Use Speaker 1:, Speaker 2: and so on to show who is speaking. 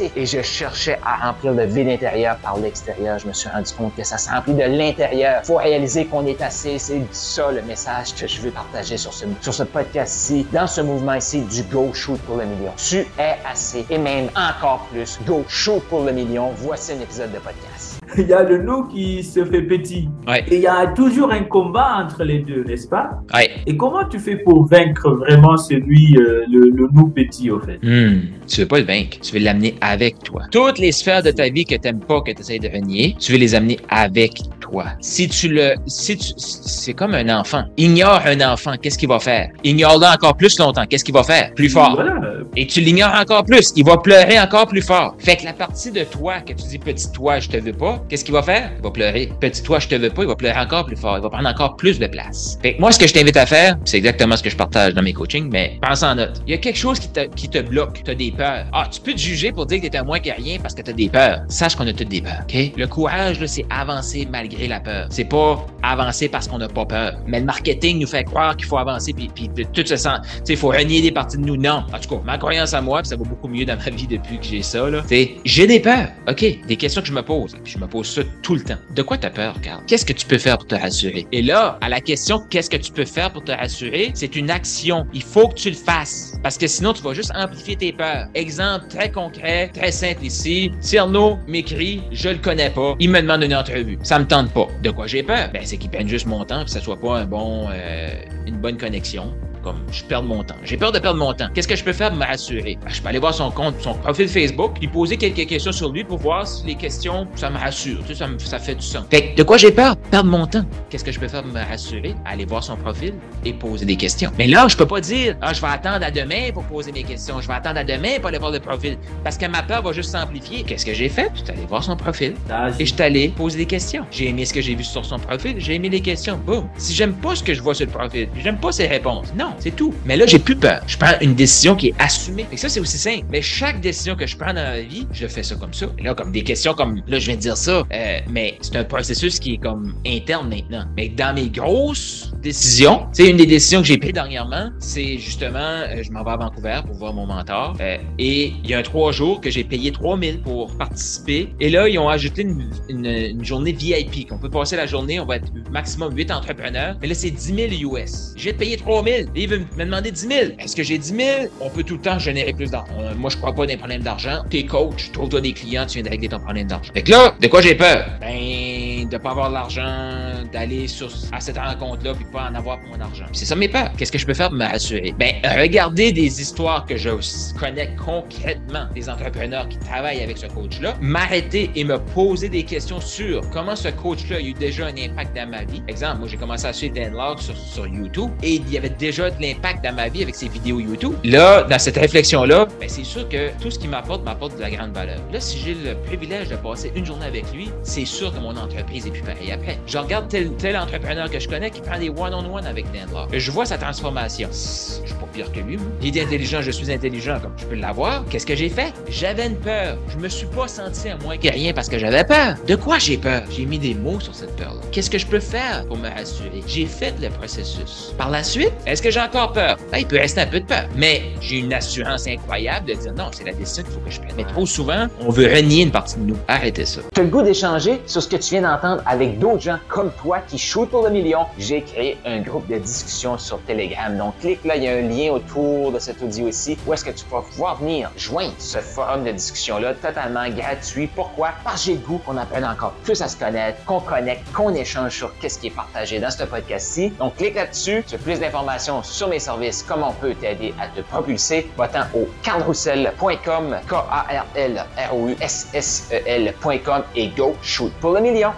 Speaker 1: Et je cherchais à remplir le vide intérieur par l'extérieur. Je me suis rendu compte que ça se remplit de l'intérieur. Faut réaliser qu'on est assez. C'est ça le message que je veux partager sur ce, sur ce podcast-ci, dans ce mouvement ici du Go Shoot pour le million. Tu es assez et même encore plus. Go Shoot pour le million. Voici un épisode de podcast.
Speaker 2: il y a le loup qui se fait petit. Et il y a toujours un combat entre les deux, n'est-ce pas? Et comment tu fais pour vaincre vraiment celui, euh, le, loup petit, au fait?
Speaker 3: Hmm. Tu veux pas le vaincre, tu veux l'amener avec toi. Toutes les sphères de ta vie que tu n'aimes pas, que tu essaies de renier, tu veux les amener avec toi. Si tu le... Si tu, c'est comme un enfant. Ignore un enfant, qu'est-ce qu'il va faire? Ignore-le encore plus longtemps, qu'est-ce qu'il va faire? Plus fort. Et tu l'ignores encore plus, il va pleurer encore plus fort. Fait que la partie de toi que tu dis petit toi, je te veux pas, qu'est-ce qu'il va faire? Il va pleurer. Petit toi, je te veux pas, il va pleurer encore plus fort. Il va prendre encore plus de place. Fait moi, ce que je t'invite à faire, c'est exactement ce que je partage dans mes coachings, mais pense en note. Il y a quelque chose qui te, qui te bloque. Tu as des peurs. Ah, tu peux te juger pour dire que tu es moins que rien parce que tu as des peurs. Sache qu'on a toutes des peurs, OK? Le courage, c'est avancer malgré la peur. C'est pas avancer parce qu'on n'a pas peur. Mais le marketing nous fait croire qu'il faut avancer puis, puis tout se sent. Tu sais, il faut renier des parties de nous. Non. En tout cas, croyance à moi, puis ça va beaucoup mieux dans ma vie depuis que j'ai ça, j'ai des peurs. OK? Des questions que je me pose. Je me pose ça tout le temps. De quoi tu as peur, Carl? Qu'est-ce que tu peux faire pour te rassurer? Et là, à la question qu'est-ce que tu peux faire pour te rassurer, c'est une action. Il faut que tu le fasses. Parce que sinon, tu vas juste amplifier tes peurs. Exemple très concret, très simple ici. Cyrano m'écrit, je le connais pas, il me demande une entrevue. Ça me tente pas. De quoi j'ai peur? Ben, c'est qu'il prenne juste mon temps, que ça soit pas un bon, euh, une bonne connexion comme je perds mon temps. J'ai peur de perdre mon temps. Qu'est-ce que je peux faire pour me rassurer? Ben, je peux aller voir son compte, son profil Facebook, puis poser quelques questions sur lui pour voir si les questions, ça me rassure. Tu sais, ça, ça fait du sens. Fait de quoi j'ai peur? Perdre mon temps. Qu'est-ce que je peux faire pour me rassurer? Aller voir son profil et poser des questions. Mais là, je peux pas dire, ah, je vais attendre à demain pour poser mes questions. Je vais attendre à demain pour aller voir le profil. Parce que ma peur va juste s'amplifier. Qu'est-ce que j'ai fait? Je suis allé voir son profil et je suis allé poser des questions. J'ai aimé ce que j'ai vu sur son profil. J'ai aimé les questions. Boum. Si j'aime pas ce que je vois sur le profil, j'aime pas ses réponses. Non, c'est tout. Mais là, j'ai plus peur. Je prends une décision qui est assumée. Et ça, c'est aussi simple. Mais chaque décision que je prends dans ma vie, je fais ça comme ça. Et là, comme des questions comme, là, je viens de dire ça, euh, mais c'est un processus qui est comme interne maintenant. Mais dans mes grosses décisions, c'est une des décisions que j'ai prises dernièrement, c'est justement, euh, je m'en vais à Vancouver pour voir mon mentor. Euh, et il y a un trois jours que j'ai payé 3000 pour participer. Et là, ils ont ajouté une, journée VIP. Qu'on peut passer la journée, on va être maximum 8 entrepreneurs. Mais là, c'est 10 000 US. J'ai payé 3000. Et ils veulent me demander 10 000. Est-ce que j'ai 10 000? On peut tout le temps générer plus d'argent. Euh, moi, je crois pas dans les problèmes d'argent. T'es coach, trouve-toi des clients, tu viens de régler ton problème d'argent. Fait que là, de quoi j'ai peur? Ben, de pas avoir l'argent, d'aller sur, à cette rencontre-là, puis pas en avoir pour mon argent. C'est ça mes peurs. Qu'est-ce que je peux faire? Pour me rassurer? Ben, regarder des histoires que je connais concrètement des entrepreneurs qui travaillent avec ce coach-là, m'arrêter et me poser des questions sur comment ce coach-là a eu déjà un impact dans ma vie. Exemple, moi, j'ai commencé à suivre Dan Lord sur, sur YouTube et il y avait déjà de l'impact dans ma vie avec ces vidéos YouTube. Là, dans cette réflexion-là, ben, c'est sûr que tout ce qu'il m'apporte m'apporte de la grande valeur. Là, si j'ai le privilège de passer une journée avec lui, c'est sûr que mon entreprise est plus pareille après. Je regarde tel, entrepreneur que je connais qui prend des one-on-one avec Dan Lord. Je vois sa transformation. Je suis pas pire que lui. Il est intelligent, je suis intelligent, comme je peux l'avoir. Qu'est-ce que j'ai fait? J'avais une peur. Je me suis pas senti à moins que rien parce que j'avais peur. De quoi j'ai peur? J'ai mis des mots sur cette peur-là. Qu'est-ce que je peux faire pour me rassurer? J'ai fait le processus. Par la suite, est-ce que j'ai encore peur? Ben, il peut rester un peu de peur. Mais j'ai une assurance incroyable de dire non, c'est la décision qu'il faut que je prenne. Mais trop souvent, on veut renier une partie de nous. Arrêtez ça.
Speaker 1: Tu as le goût d'échanger sur ce que tu viens d'entendre? Avec d'autres gens comme toi qui shootent pour le million. J'ai créé un groupe de discussion sur Telegram. Donc, clique là, il y a un lien autour de cet audio ici où est-ce que tu vas pouvoir venir joindre ce forum de discussion-là totalement gratuit. Pourquoi? Parce que j'ai le goût qu'on apprenne encore plus à se connaître, qu'on connecte, qu'on échange sur qu'est-ce qui est partagé dans ce podcast-ci. Donc, clique là-dessus. Tu as plus d'informations sur mes services, comment on peut t'aider à te propulser, va-t'en au carlroussel.com, K-A-R-L-R-O-U-S-S-E-L.com et go shoot pour le million.